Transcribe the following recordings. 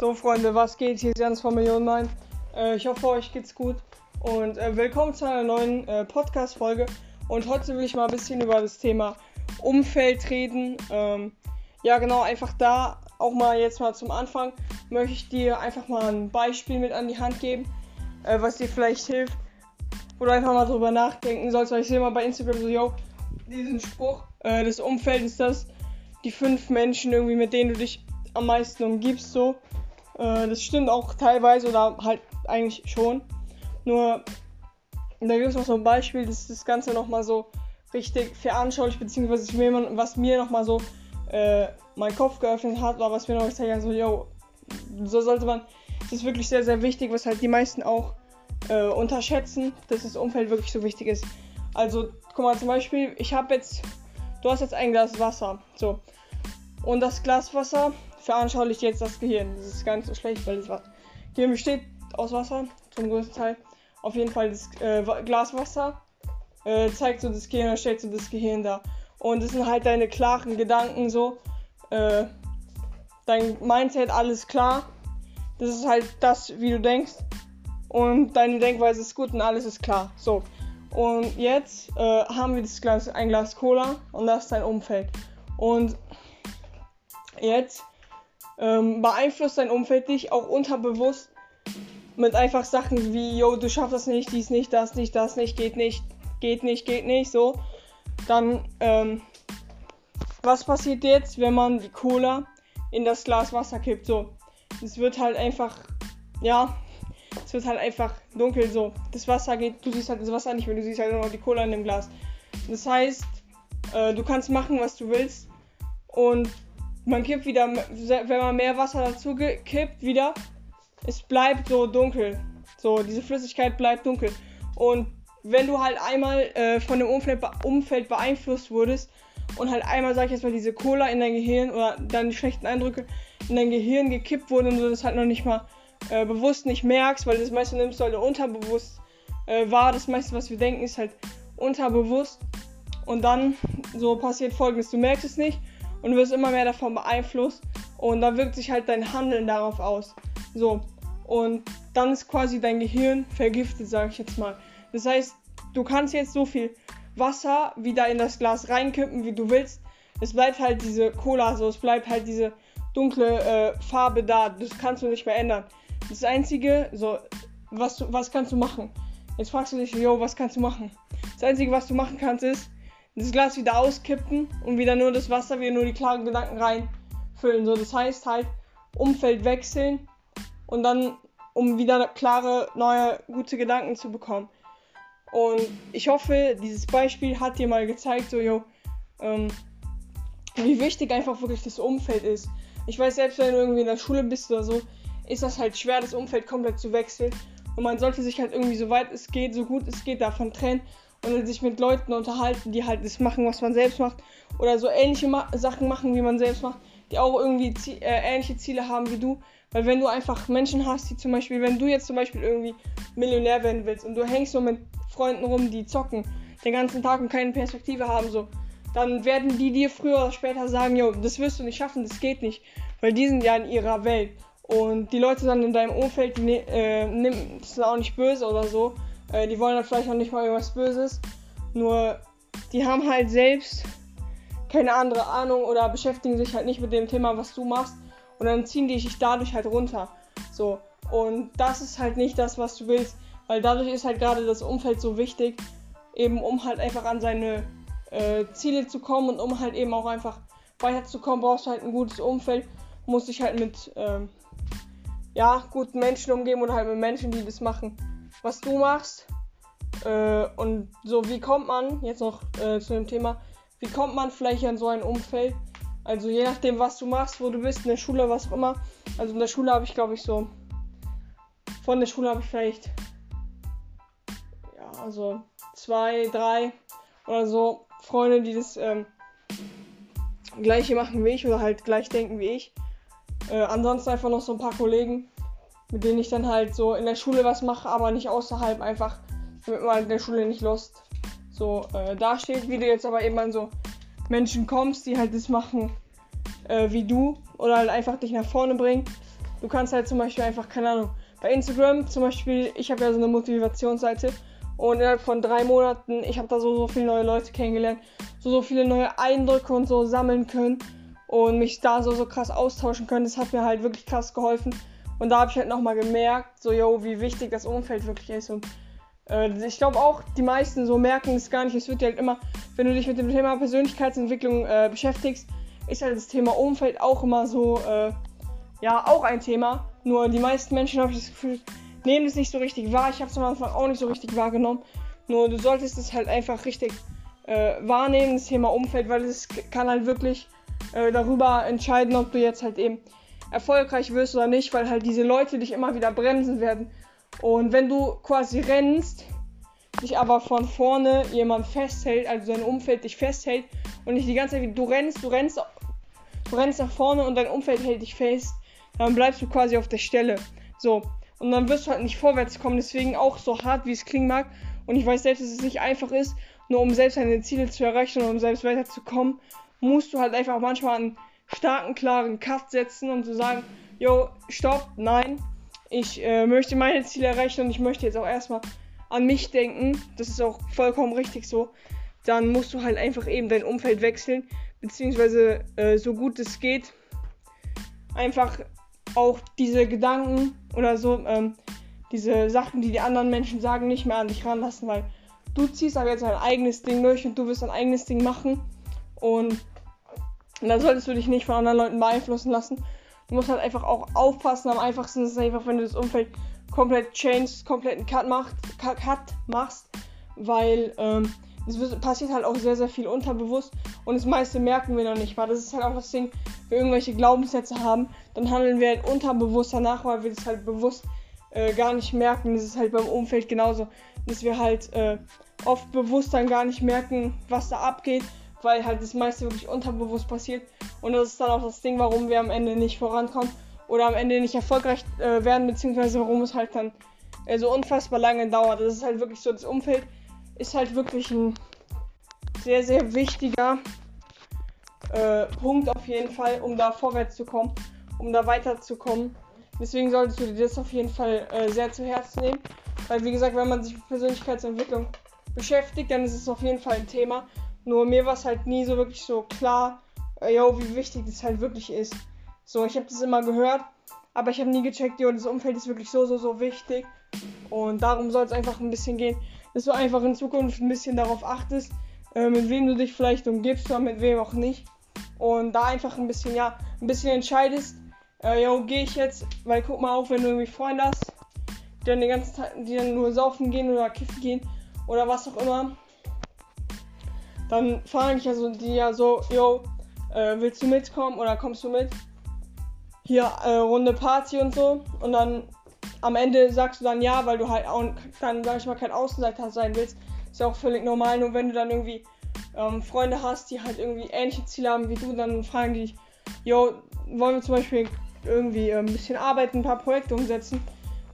So, Freunde, was geht? Hier ist Jans von Millionen Mein. Äh, ich hoffe, euch geht's gut. Und äh, willkommen zu einer neuen äh, Podcast-Folge. Und heute will ich mal ein bisschen über das Thema Umfeld reden. Ähm, ja, genau, einfach da auch mal jetzt mal zum Anfang möchte ich dir einfach mal ein Beispiel mit an die Hand geben, äh, was dir vielleicht hilft. Du einfach mal drüber nachdenken sollst. Weil ich sehe mal bei Instagram so, yo, diesen Spruch, äh, das Umfeld ist das, die fünf Menschen irgendwie, mit denen du dich am meisten umgibst, so. Äh, das stimmt auch teilweise oder halt eigentlich schon. Nur, da gibt es noch so ein Beispiel, das das Ganze nochmal so richtig veranschaulich, beziehungsweise mir, was mir nochmal so äh, meinen Kopf geöffnet hat, oder was mir noch gezeigt hat, so, yo, so sollte man, das ist wirklich sehr, sehr wichtig, was halt die meisten auch äh, unterschätzen, dass das Umfeld wirklich so wichtig ist. Also, guck mal, zum Beispiel, ich habe jetzt, du hast jetzt ein Glas Wasser, so. Und das Glas Wasser veranschaulicht jetzt das Gehirn. Das ist nicht so schlecht, weil das Gehirn besteht aus Wasser, zum größten Teil. Auf jeden Fall das äh, Glas Wasser äh, zeigt so das Gehirn, stellt so das Gehirn da. Und das sind halt deine klaren Gedanken so. Äh, dein Mindset, alles klar. Das ist halt das, wie du denkst. Und deine Denkweise ist gut und alles ist klar. So. Und jetzt äh, haben wir das Glas, ein Glas Cola und das ist dein Umfeld. Und jetzt ähm, beeinflusst dein Umfeld dich auch unterbewusst mit einfach Sachen wie, yo, du schaffst das nicht, dies nicht, das nicht, das nicht, geht nicht, geht nicht, geht nicht, so. Dann, ähm, was passiert jetzt, wenn man die Cola in das Glas Wasser kippt? So, es wird halt einfach, ja, es wird halt einfach dunkel, so. Das Wasser geht, du siehst halt das Wasser nicht mehr, du siehst halt nur noch die Cola in dem Glas. Das heißt, äh, du kannst machen, was du willst und man kippt wieder, wenn man mehr Wasser dazu kippt, wieder, es bleibt so dunkel. So, diese Flüssigkeit bleibt dunkel. Und wenn du halt einmal äh, von dem Umfeld, Umfeld beeinflusst wurdest und halt einmal, sag ich jetzt mal, diese Cola in dein Gehirn oder deine schlechten Eindrücke in dein Gehirn gekippt wurden und du das halt noch nicht mal äh, bewusst nicht merkst, weil das meiste nimmst du halt unterbewusst äh, wahr. Das meiste, was wir denken, ist halt unterbewusst. Und dann so passiert folgendes: Du merkst es nicht und du wirst immer mehr davon beeinflusst und da wirkt sich halt dein Handeln darauf aus. So. Und dann ist quasi dein Gehirn vergiftet, sage ich jetzt mal. Das heißt, du kannst jetzt so viel Wasser wieder in das Glas reinkippen, wie du willst. Es bleibt halt diese Cola, so es bleibt halt diese dunkle äh, Farbe da. Das kannst du nicht mehr ändern. Das Einzige, so, was, was kannst du machen? Jetzt fragst du dich, yo, was kannst du machen? Das Einzige, was du machen kannst, ist, das Glas wieder auskippen und wieder nur das Wasser, wieder nur die klaren Gedanken reinfüllen. So, das heißt halt, Umfeld wechseln und dann, um wieder klare, neue, gute Gedanken zu bekommen. Und ich hoffe, dieses Beispiel hat dir mal gezeigt, so, yo, ähm, wie wichtig einfach wirklich das Umfeld ist. Ich weiß, selbst wenn du irgendwie in der Schule bist oder so, ist das halt schwer, das Umfeld komplett zu wechseln. Und man sollte sich halt irgendwie so weit es geht, so gut es geht, davon trennen und sich mit Leuten unterhalten, die halt das machen, was man selbst macht. Oder so ähnliche Ma Sachen machen, wie man selbst macht, die auch irgendwie äh, ähnliche Ziele haben wie du. Weil wenn du einfach Menschen hast, die zum Beispiel, wenn du jetzt zum Beispiel irgendwie Millionär werden willst und du hängst nur mit Freunden rum, die zocken den ganzen Tag und keine Perspektive haben, so, dann werden die dir früher oder später sagen, jo, das wirst du nicht schaffen, das geht nicht. Weil die sind ja in ihrer Welt. Und die Leute dann in deinem Umfeld, die ne, äh, nimm, das sind auch nicht böse oder so, äh, die wollen dann vielleicht auch nicht mal irgendwas Böses. Nur die haben halt selbst keine andere Ahnung oder beschäftigen sich halt nicht mit dem Thema, was du machst. Und dann ziehen die dich dadurch halt runter. So. Und das ist halt nicht das, was du willst. Weil dadurch ist halt gerade das Umfeld so wichtig, eben um halt einfach an seine äh, Ziele zu kommen und um halt eben auch einfach weiterzukommen, brauchst du halt ein gutes Umfeld, musst dich halt mit ähm, ja, guten Menschen umgeben oder halt mit Menschen, die das machen was du machst. Äh, und so, wie kommt man, jetzt noch äh, zu dem Thema, wie kommt man vielleicht an so ein Umfeld? Also je nachdem, was du machst, wo du bist, in der Schule, was auch immer. Also in der Schule habe ich, glaube ich, so. Von der Schule habe ich vielleicht. Ja, also zwei, drei oder so Freunde, die das ähm, gleiche machen wie ich oder halt gleich denken wie ich. Äh, ansonsten einfach noch so ein paar Kollegen, mit denen ich dann halt so in der Schule was mache, aber nicht außerhalb einfach, damit man in der Schule nicht lost so äh, dasteht, wie du jetzt aber eben an so Menschen kommst, die halt das machen äh, wie du oder halt einfach dich nach vorne bringen. Du kannst halt zum Beispiel einfach, keine Ahnung, bei Instagram zum Beispiel, ich habe ja so eine Motivationsseite und innerhalb von drei Monaten, ich habe da so, so viele neue Leute kennengelernt, so, so viele neue Eindrücke und so sammeln können und mich da so, so krass austauschen können. Das hat mir halt wirklich krass geholfen. Und da habe ich halt nochmal gemerkt, so, yo, wie wichtig das Umfeld wirklich ist. Und äh, ich glaube auch, die meisten so merken es gar nicht. Es wird ja halt immer, wenn du dich mit dem Thema Persönlichkeitsentwicklung äh, beschäftigst, ist halt das Thema Umfeld auch immer so, äh, ja, auch ein Thema. Nur die meisten Menschen, habe ich das Gefühl, nehmen es nicht so richtig wahr. Ich habe es am Anfang auch nicht so richtig wahrgenommen. Nur du solltest es halt einfach richtig äh, wahrnehmen, das Thema Umfeld, weil es kann halt wirklich äh, darüber entscheiden, ob du jetzt halt eben erfolgreich wirst oder nicht, weil halt diese Leute dich immer wieder bremsen werden. Und wenn du quasi rennst, dich aber von vorne jemand festhält, also dein Umfeld dich festhält und nicht die ganze Zeit, du rennst, du rennst, du rennst nach vorne und dein Umfeld hält dich fest, dann bleibst du quasi auf der Stelle. So. Und dann wirst du halt nicht vorwärts kommen, deswegen auch so hart, wie es klingen mag. Und ich weiß selbst, dass es nicht einfach ist, nur um selbst deine Ziele zu erreichen und um selbst weiterzukommen, musst du halt einfach manchmal einen starken, klaren Cut setzen, um zu sagen, yo, stopp, nein, ich äh, möchte meine Ziele erreichen und ich möchte jetzt auch erstmal an mich denken. Das ist auch vollkommen richtig so. Dann musst du halt einfach eben dein Umfeld wechseln, beziehungsweise äh, so gut es geht, einfach auch diese Gedanken oder so, ähm, diese Sachen, die die anderen Menschen sagen, nicht mehr an dich ranlassen, weil du ziehst aber jetzt dein eigenes Ding durch und du wirst dein eigenes Ding machen. Und da solltest du dich nicht von anderen Leuten beeinflussen lassen. Du musst halt einfach auch aufpassen. Am einfachsten ist es einfach, wenn du das Umfeld komplett changed, komplett einen Cut, macht, Cut machst, weil ähm, es passiert halt auch sehr, sehr viel unterbewusst und das meiste merken wir noch nicht mal. Das ist halt auch das Ding, wenn wir irgendwelche Glaubenssätze haben, dann handeln wir halt unterbewusst danach, weil wir das halt bewusst äh, gar nicht merken. Das ist halt beim Umfeld genauso, dass wir halt äh, oft bewusst dann gar nicht merken, was da abgeht, weil halt das meiste wirklich unterbewusst passiert. Und das ist dann auch das Ding, warum wir am Ende nicht vorankommen oder am Ende nicht erfolgreich äh, werden, beziehungsweise warum es halt dann äh, so unfassbar lange dauert. Das ist halt wirklich so, das Umfeld ist halt wirklich ein sehr, sehr wichtiger äh, Punkt auf jeden Fall, um da vorwärts zu kommen, um da weiterzukommen. Deswegen solltest du dir das auf jeden Fall äh, sehr zu Herzen nehmen. Weil, wie gesagt, wenn man sich mit Persönlichkeitsentwicklung beschäftigt, dann ist es auf jeden Fall ein Thema. Nur mir war es halt nie so wirklich so klar, äh, yo, wie wichtig das halt wirklich ist. So, ich habe das immer gehört, aber ich habe nie gecheckt, yo, das Umfeld ist wirklich so, so, so wichtig. Und darum soll es einfach ein bisschen gehen, dass du einfach in Zukunft ein bisschen darauf achtest, äh, mit wem du dich vielleicht umgibst oder mit wem auch nicht. Und da einfach ein bisschen, ja, ein bisschen entscheidest, äh, yo, gehe ich jetzt, weil guck mal auch, wenn du irgendwie Freunde hast, die dann den ganzen Tag, die dann nur saufen gehen oder kiffen gehen oder was auch immer, dann fragen ich also die ja so, yo, äh, willst du mitkommen oder kommst du mit? Hier, äh, Runde Party und so. Und dann am Ende sagst du dann ja, weil du halt auch dann, sag ich mal, kein Außenseiter sein willst. Ist ja auch völlig normal. Nur wenn du dann irgendwie ähm, Freunde hast, die halt irgendwie ähnliche Ziele haben wie du, dann fragen die dich, yo, wollen wir zum Beispiel irgendwie äh, ein bisschen arbeiten, ein paar Projekte umsetzen,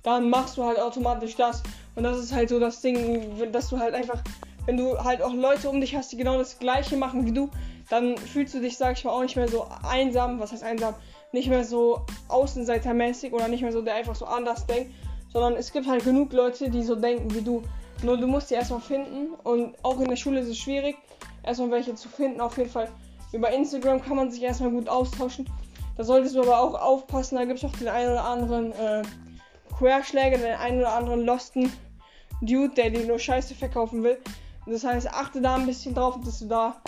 dann machst du halt automatisch das. Und das ist halt so das Ding, dass du halt einfach, wenn du halt auch Leute um dich hast, die genau das gleiche machen wie du, dann fühlst du dich, sag ich mal, auch nicht mehr so einsam, was heißt einsam, nicht mehr so außenseitermäßig oder nicht mehr so, der einfach so anders denkt, sondern es gibt halt genug Leute, die so denken wie du. Nur du musst die erstmal finden und auch in der Schule ist es schwierig, erstmal welche zu finden. Auf jeden Fall über Instagram kann man sich erstmal gut austauschen. Da solltest du aber auch aufpassen, da gibt es auch den einen oder anderen äh, Querschläger, den einen oder anderen Losten Dude, der dir nur Scheiße verkaufen will. Das heißt, achte da ein bisschen drauf, dass du da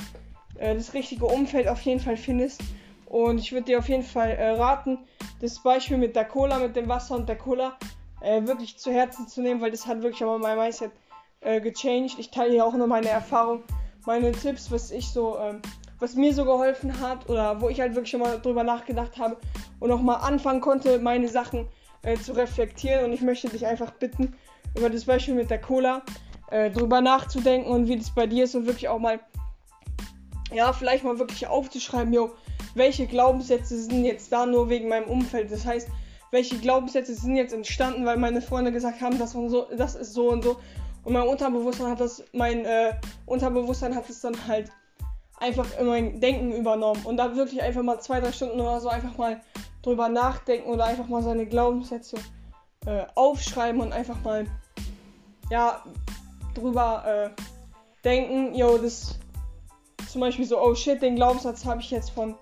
äh, das richtige Umfeld auf jeden Fall findest. Und ich würde dir auf jeden Fall äh, raten, das Beispiel mit der Cola, mit dem Wasser und der Cola äh, wirklich zu Herzen zu nehmen, weil das hat wirklich aber mein Mindset äh, gechanged. Ich teile hier auch nur meine Erfahrung, meine Tipps, was ich so, ähm, was mir so geholfen hat oder wo ich halt wirklich schon mal drüber nachgedacht habe und auch mal anfangen konnte, meine Sachen äh, zu reflektieren. Und ich möchte dich einfach bitten, über das Beispiel mit der Cola äh, drüber nachzudenken und wie das bei dir ist und wirklich auch mal ja, vielleicht mal wirklich aufzuschreiben, yo, welche Glaubenssätze sind jetzt da nur wegen meinem Umfeld. Das heißt, welche Glaubenssätze sind jetzt entstanden, weil meine Freunde gesagt haben, das, und so, das ist so und so. Und mein Unterbewusstsein hat das, mein äh, Unterbewusstsein hat es dann halt einfach in mein Denken übernommen. Und da wirklich einfach mal zwei, drei Stunden oder so einfach mal drüber nachdenken oder einfach mal seine Glaubenssätze äh, aufschreiben und einfach mal, ja, drüber äh, denken, yo, das zum Beispiel so, oh shit, den Glaubenssatz habe ich jetzt von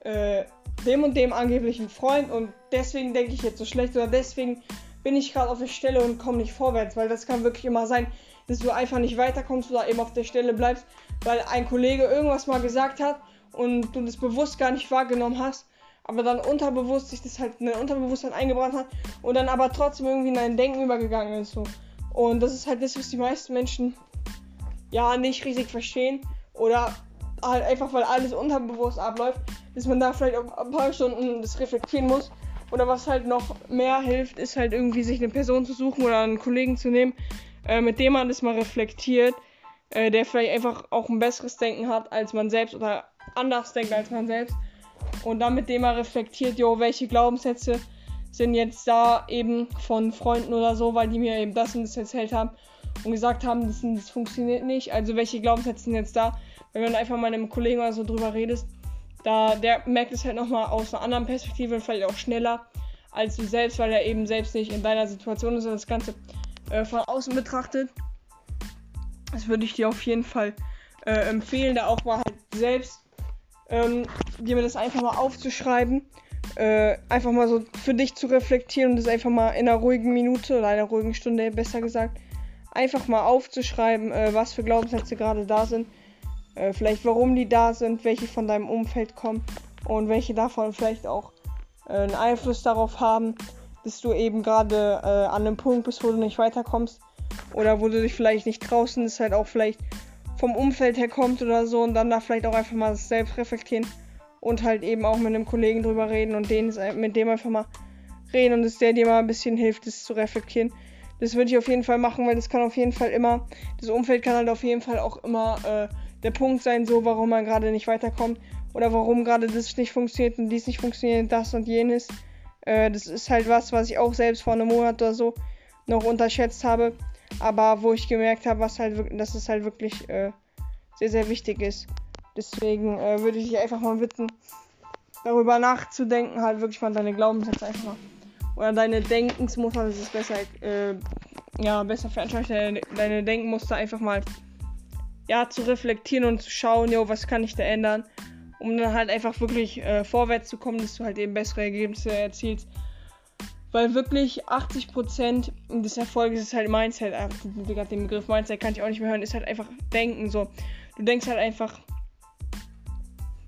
äh, dem und dem angeblichen Freund und deswegen denke ich jetzt so schlecht oder deswegen bin ich gerade auf der Stelle und komme nicht vorwärts, weil das kann wirklich immer sein, dass du einfach nicht weiterkommst oder eben auf der Stelle bleibst, weil ein Kollege irgendwas mal gesagt hat und du das bewusst gar nicht wahrgenommen hast, aber dann unterbewusst sich das halt in dein Unterbewusstsein eingebrannt hat und dann aber trotzdem irgendwie in dein Denken übergegangen ist. So. Und das ist halt das, was die meisten Menschen ja nicht richtig verstehen oder halt einfach, weil alles unterbewusst abläuft, dass man da vielleicht auch ein paar Stunden das reflektieren muss. Oder was halt noch mehr hilft, ist halt irgendwie sich eine Person zu suchen oder einen Kollegen zu nehmen, äh, mit dem man das mal reflektiert, äh, der vielleicht einfach auch ein besseres Denken hat als man selbst oder anders denkt als man selbst. Und dann mit dem man reflektiert, jo, welche Glaubenssätze sind jetzt da eben von Freunden oder so, weil die mir eben das und das erzählt haben und gesagt haben, das, das funktioniert nicht. Also welche Glaubenssätze sind jetzt da? Wenn du einfach mal einem Kollegen oder so drüber redest, da der merkt es halt nochmal aus einer anderen Perspektive, vielleicht auch schneller als du selbst, weil er eben selbst nicht in deiner Situation ist und das Ganze äh, von außen betrachtet. Das würde ich dir auf jeden Fall äh, empfehlen, da auch mal halt selbst ähm, dir das einfach mal aufzuschreiben. Äh, einfach mal so für dich zu reflektieren und das einfach mal in einer ruhigen Minute oder einer ruhigen Stunde besser gesagt, einfach mal aufzuschreiben, äh, was für Glaubenssätze gerade da sind. Äh, vielleicht warum die da sind, welche von deinem Umfeld kommen und welche davon vielleicht auch äh, einen Einfluss darauf haben, dass du eben gerade äh, an einem Punkt bist, wo du nicht weiterkommst oder wo du dich vielleicht nicht und es halt auch vielleicht vom Umfeld her kommt oder so und dann da vielleicht auch einfach mal selbst reflektieren und halt eben auch mit einem Kollegen drüber reden und den, mit dem einfach mal reden und dass der dir mal ein bisschen hilft, das zu reflektieren. Das würde ich auf jeden Fall machen, weil das kann auf jeden Fall immer, das Umfeld kann halt auf jeden Fall auch immer äh, der Punkt sein, so warum man gerade nicht weiterkommt oder warum gerade das nicht funktioniert und dies nicht funktioniert, das und jenes. Äh, das ist halt was, was ich auch selbst vor einem Monat oder so noch unterschätzt habe, aber wo ich gemerkt habe, was halt, dass es halt wirklich äh, sehr, sehr wichtig ist. Deswegen äh, würde ich dich einfach mal bitten, darüber nachzudenken, halt wirklich mal deine Glaubenssätze einfach mal oder deine Denkensmuster, das ist besser, äh, ja, besser veranschaulicht, deine, deine Denkmuster einfach mal, ja, zu reflektieren und zu schauen, jo, was kann ich da ändern, um dann halt einfach wirklich äh, vorwärts zu kommen, dass du halt eben bessere Ergebnisse erzielst. Weil wirklich 80% des Erfolges ist halt Mindset. Ach, den Begriff Mindset kann ich auch nicht mehr hören, ist halt einfach Denken so. Du denkst halt einfach,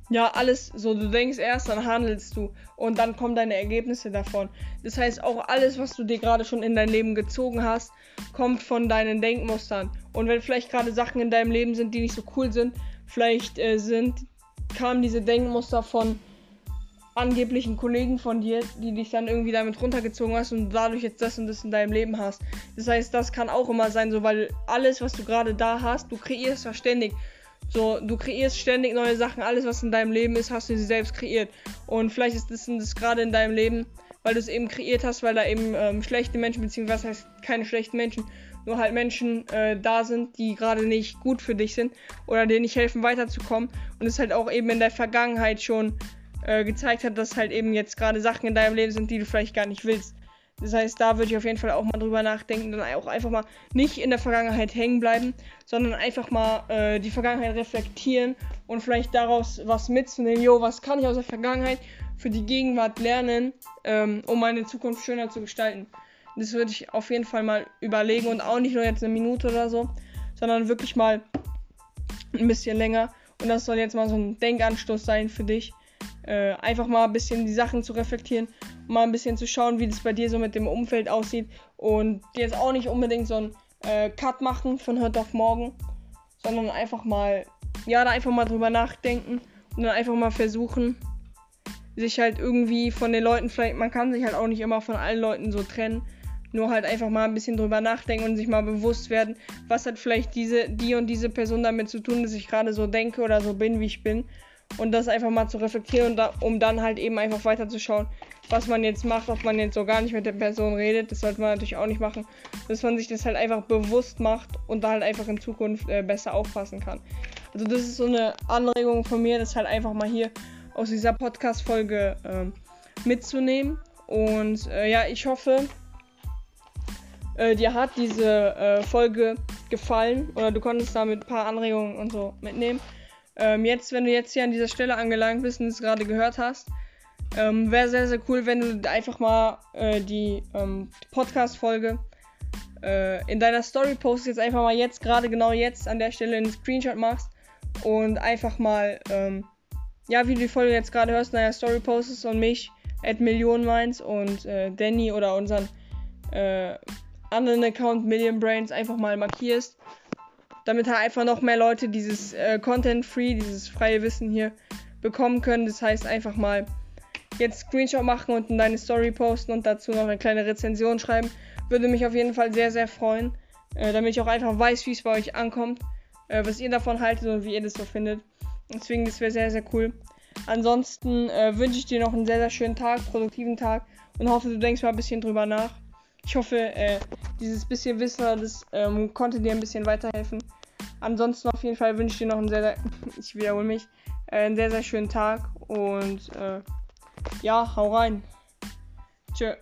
ja, alles so, du denkst erst, dann handelst du und dann kommen deine Ergebnisse davon. Das heißt, auch alles, was du dir gerade schon in dein Leben gezogen hast, kommt von deinen Denkmustern. Und wenn vielleicht gerade Sachen in deinem Leben sind, die nicht so cool sind, vielleicht äh, sind, kamen diese Denkmuster von angeblichen Kollegen von dir, die dich dann irgendwie damit runtergezogen hast und dadurch jetzt das und das in deinem Leben hast. Das heißt, das kann auch immer sein, so weil alles, was du gerade da hast, du kreierst ja ständig. So, du kreierst ständig neue Sachen. Alles, was in deinem Leben ist, hast du sie selbst kreiert. Und vielleicht ist das, das gerade in deinem Leben, weil du es eben kreiert hast, weil da eben ähm, schlechte Menschen, beziehungsweise heißt keine schlechten Menschen, nur halt Menschen äh, da sind, die gerade nicht gut für dich sind oder dir nicht helfen, weiterzukommen. Und es halt auch eben in der Vergangenheit schon äh, gezeigt hat, dass halt eben jetzt gerade Sachen in deinem Leben sind, die du vielleicht gar nicht willst. Das heißt, da würde ich auf jeden Fall auch mal drüber nachdenken, dann auch einfach mal nicht in der Vergangenheit hängen bleiben, sondern einfach mal äh, die Vergangenheit reflektieren und vielleicht daraus was mitzunehmen. Jo, was kann ich aus der Vergangenheit für die Gegenwart lernen, ähm, um meine Zukunft schöner zu gestalten. Das würde ich auf jeden Fall mal überlegen und auch nicht nur jetzt eine Minute oder so, sondern wirklich mal ein bisschen länger. Und das soll jetzt mal so ein Denkanstoß sein für dich äh, einfach mal ein bisschen die Sachen zu reflektieren, mal ein bisschen zu schauen, wie das bei dir so mit dem Umfeld aussieht. Und jetzt auch nicht unbedingt so ein äh, Cut machen von heute auf morgen, sondern einfach mal, ja, da einfach mal drüber nachdenken und dann einfach mal versuchen, sich halt irgendwie von den Leuten, vielleicht, man kann sich halt auch nicht immer von allen Leuten so trennen, nur halt einfach mal ein bisschen drüber nachdenken und sich mal bewusst werden, was hat vielleicht diese, die und diese Person damit zu tun, dass ich gerade so denke oder so bin, wie ich bin und das einfach mal zu reflektieren und da, um dann halt eben einfach weiterzuschauen, was man jetzt macht, ob man jetzt so gar nicht mit der Person redet. Das sollte man natürlich auch nicht machen, dass man sich das halt einfach bewusst macht und da halt einfach in Zukunft äh, besser aufpassen kann. Also das ist so eine Anregung von mir, das halt einfach mal hier aus dieser Podcast-Folge ähm, mitzunehmen. Und äh, ja, ich hoffe, äh, dir hat diese äh, Folge gefallen oder du konntest damit ein paar Anregungen und so mitnehmen. Ähm, jetzt, wenn du jetzt hier an dieser Stelle angelangt bist und es gerade gehört hast, ähm, wäre sehr, sehr cool, wenn du einfach mal äh, die ähm, Podcast-Folge äh, in deiner Story postest, jetzt einfach mal jetzt, gerade genau jetzt an der Stelle einen Screenshot machst und einfach mal, ähm, ja, wie du die Folge jetzt gerade hörst, in deiner Story postest und mich, at Millionenminds und äh, Danny oder unseren äh, anderen Account Million Brains einfach mal markierst damit halt einfach noch mehr Leute dieses äh, Content Free, dieses freie Wissen hier bekommen können. Das heißt einfach mal jetzt Screenshot machen und in deine Story posten und dazu noch eine kleine Rezension schreiben. Würde mich auf jeden Fall sehr, sehr freuen, äh, damit ich auch einfach weiß, wie es bei euch ankommt, äh, was ihr davon haltet und wie ihr das so findet. Deswegen, das wäre sehr, sehr cool. Ansonsten äh, wünsche ich dir noch einen sehr, sehr schönen Tag, produktiven Tag und hoffe, du denkst mal ein bisschen drüber nach. Ich hoffe, äh, dieses bisschen Wissen, das ähm, konnte dir ein bisschen weiterhelfen. Ansonsten auf jeden Fall wünsche ich dir noch einen sehr, sehr ich wiederhole mich, äh, einen sehr, sehr schönen Tag und äh, ja, hau rein. Tschö.